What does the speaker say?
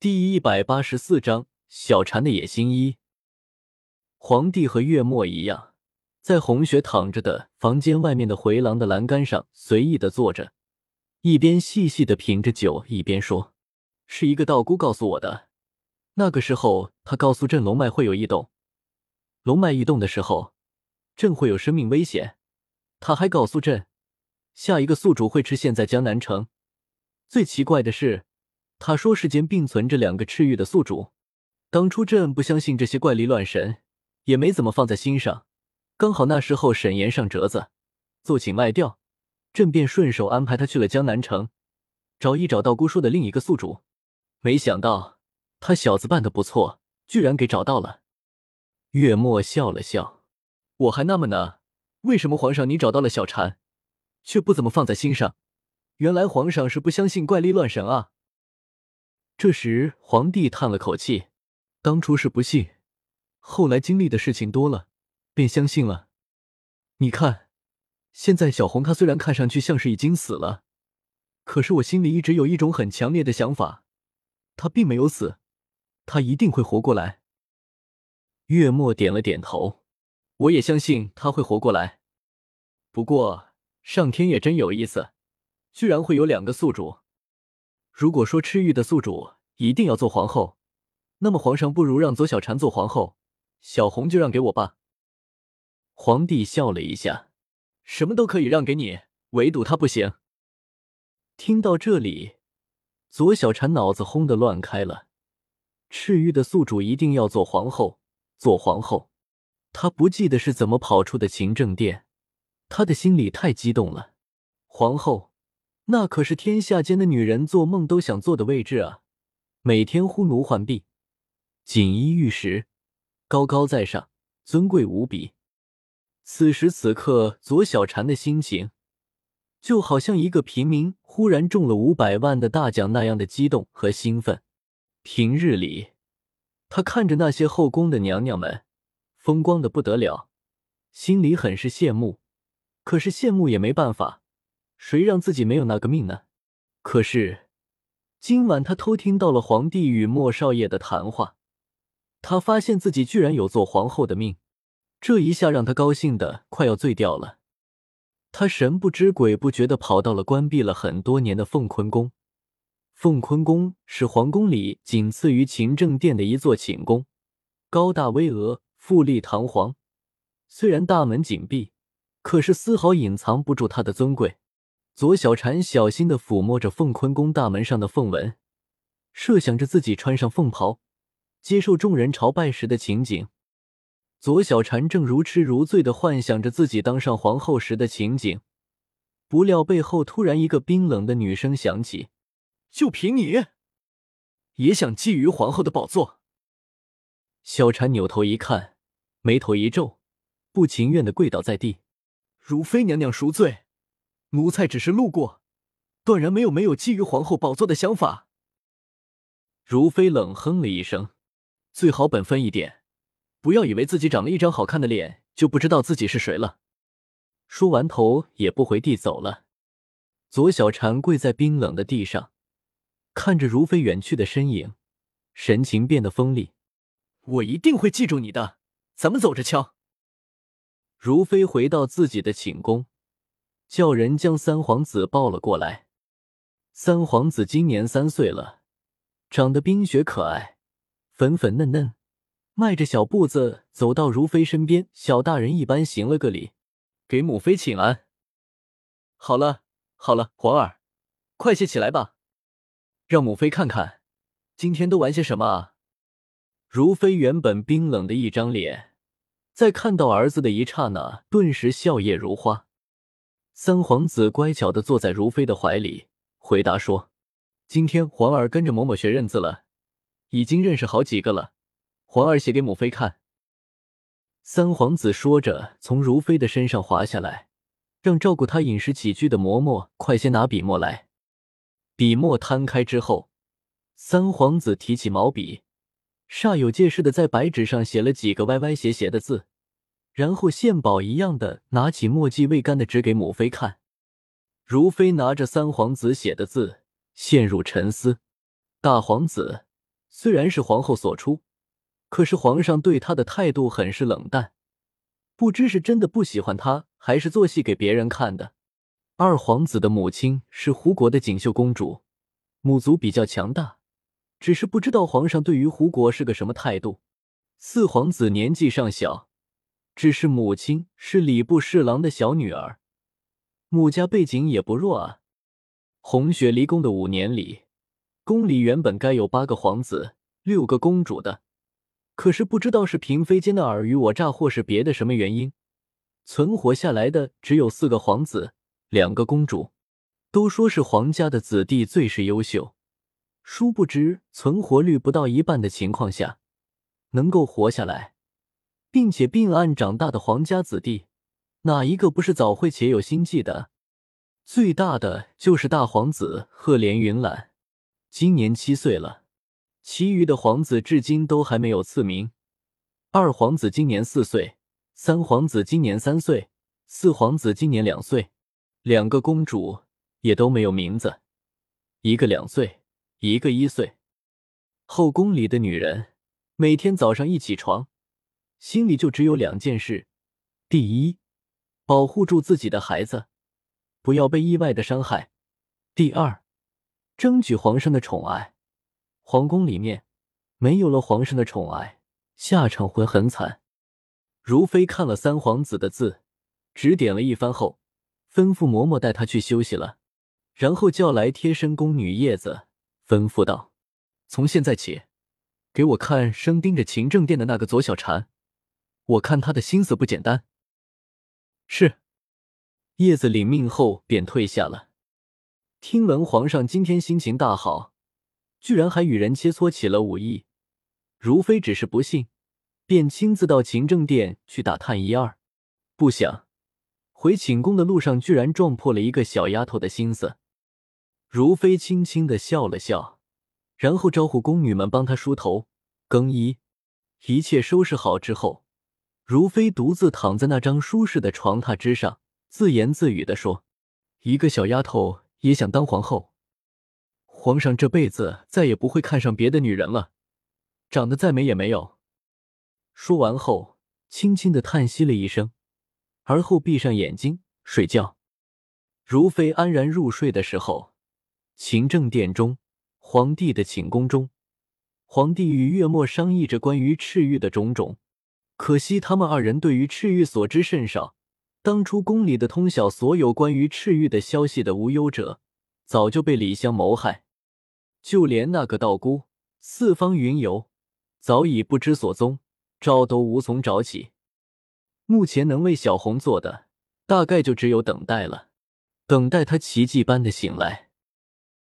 第一百八十四章小蝉的野心一。皇帝和月末一样，在红雪躺着的房间外面的回廊的栏杆上随意的坐着，一边细细的品着酒，一边说：“是一个道姑告诉我的。那个时候，他告诉朕龙脉会有异动，龙脉异动的时候，朕会有生命危险。他还告诉朕，下一个宿主会出现在江南城。最奇怪的是。”他说：“世间并存着两个赤玉的宿主，当初朕不相信这些怪力乱神，也没怎么放在心上。刚好那时候沈岩上折子，奏请卖掉，朕便顺手安排他去了江南城，找一找道姑说的另一个宿主。没想到他小子办的不错，居然给找到了。”月末笑了笑：“我还纳闷呢，为什么皇上你找到了小婵，却不怎么放在心上？原来皇上是不相信怪力乱神啊！”这时，皇帝叹了口气：“当初是不信，后来经历的事情多了，便相信了。你看，现在小红她虽然看上去像是已经死了，可是我心里一直有一种很强烈的想法，她并没有死，她一定会活过来。”月末点了点头：“我也相信她会活过来。不过，上天也真有意思，居然会有两个宿主。”如果说赤玉的宿主一定要做皇后，那么皇上不如让左小婵做皇后，小红就让给我吧。皇帝笑了一下，什么都可以让给你，唯独她不行。听到这里，左小婵脑子轰的乱开了。赤玉的宿主一定要做皇后，做皇后，她不记得是怎么跑出的勤政殿，他的心里太激动了，皇后。那可是天下间的女人做梦都想坐的位置啊！每天呼奴唤婢，锦衣玉食，高高在上，尊贵无比。此时此刻，左小婵的心情就好像一个平民忽然中了五百万的大奖那样的激动和兴奋。平日里，他看着那些后宫的娘娘们风光的不得了，心里很是羡慕，可是羡慕也没办法。谁让自己没有那个命呢？可是今晚他偷听到了皇帝与莫少爷的谈话，他发现自己居然有做皇后的命，这一下让他高兴的快要醉掉了。他神不知鬼不觉的跑到了关闭了很多年的凤坤宫。凤坤宫是皇宫里仅次于勤政殿的一座寝宫，高大巍峨，富丽堂皇。虽然大门紧闭，可是丝毫隐藏不住它的尊贵。左小婵小心的抚摸着凤坤宫大门上的凤纹，设想着自己穿上凤袍，接受众人朝拜时的情景。左小婵正如痴如醉的幻想着自己当上皇后时的情景，不料背后突然一个冰冷的女声响起：“就凭你，也想觊觎皇后的宝座？”小婵扭头一看，眉头一皱，不情愿的跪倒在地：“如妃娘娘赎罪。”奴才只是路过，断然没有没有觊觎皇后宝座的想法。如妃冷哼了一声：“最好本分一点，不要以为自己长了一张好看的脸就不知道自己是谁了。”说完，头也不回地走了。左小婵跪在冰冷的地上，看着如妃远去的身影，神情变得锋利：“我一定会记住你的，咱们走着瞧。”如妃回到自己的寝宫。叫人将三皇子抱了过来。三皇子今年三岁了，长得冰雪可爱，粉粉嫩嫩，迈着小步子走到如妃身边，小大人一般行了个礼，给母妃请安。好了好了，皇儿，快些起来吧，让母妃看看，今天都玩些什么啊！如妃原本冰冷的一张脸，在看到儿子的一刹那，顿时笑靥如花。三皇子乖巧的坐在如妃的怀里，回答说：“今天皇儿跟着某某学认字了，已经认识好几个了。皇儿写给母妃看。”三皇子说着，从如妃的身上滑下来，让照顾他饮食起居的嬷嬷快些拿笔墨来。笔墨摊开之后，三皇子提起毛笔，煞有介事的在白纸上写了几个歪歪斜斜的字。然后献宝一样的拿起墨迹未干的纸给母妃看，如妃拿着三皇子写的字，陷入沉思。大皇子，虽然是皇后所出，可是皇上对她的态度很是冷淡，不知是真的不喜欢她，还是做戏给别人看的。二皇子的母亲是胡国的锦绣公主，母族比较强大，只是不知道皇上对于胡国是个什么态度。四皇子年纪尚小，只是母亲是礼部侍郎的小女儿，母家背景也不弱啊。红雪离宫的五年里，宫里原本该有八个皇子、六个公主的，可是不知道是嫔妃间的尔虞我诈，或是别的什么原因，存活下来的只有四个皇子、两个公主。都说是皇家的子弟最是优秀，殊不知存活率不到一半的情况下。能够活下来，并且并案长大的皇家子弟，哪一个不是早慧且有心计的？最大的就是大皇子赫连云览，今年七岁了。其余的皇子至今都还没有赐名。二皇子今年四岁，三皇子今年三岁，四皇子今年两岁，两个公主也都没有名字，一个两岁，一个一岁。后宫里的女人。每天早上一起床，心里就只有两件事：第一，保护住自己的孩子，不要被意外的伤害；第二，争取皇上的宠爱。皇宫里面没有了皇上的宠爱，下场会很惨。如妃看了三皇子的字，指点了一番后，吩咐嬷嬷带他去休息了，然后叫来贴身宫女叶子，吩咐道：“从现在起。”给我看生盯着勤政殿的那个左小婵，我看他的心思不简单。是，叶子领命后便退下了。听闻皇上今天心情大好，居然还与人切磋起了武艺，如妃只是不信，便亲自到勤政殿去打探一二。不想回寝宫的路上，居然撞破了一个小丫头的心思。如妃轻轻的笑了笑。然后招呼宫女们帮她梳头、更衣，一切收拾好之后，如妃独自躺在那张舒适的床榻之上，自言自语的说：“一个小丫头也想当皇后，皇上这辈子再也不会看上别的女人了，长得再美也没有。”说完后，轻轻的叹息了一声，而后闭上眼睛睡觉。如妃安然入睡的时候，勤政殿中。皇帝的寝宫中，皇帝与月末商议着关于赤玉的种种。可惜他们二人对于赤玉所知甚少。当初宫里的通晓所有关于赤玉的消息的无忧者，早就被李湘谋害。就连那个道姑四方云游，早已不知所踪，找都无从找起。目前能为小红做的，大概就只有等待了，等待她奇迹般的醒来。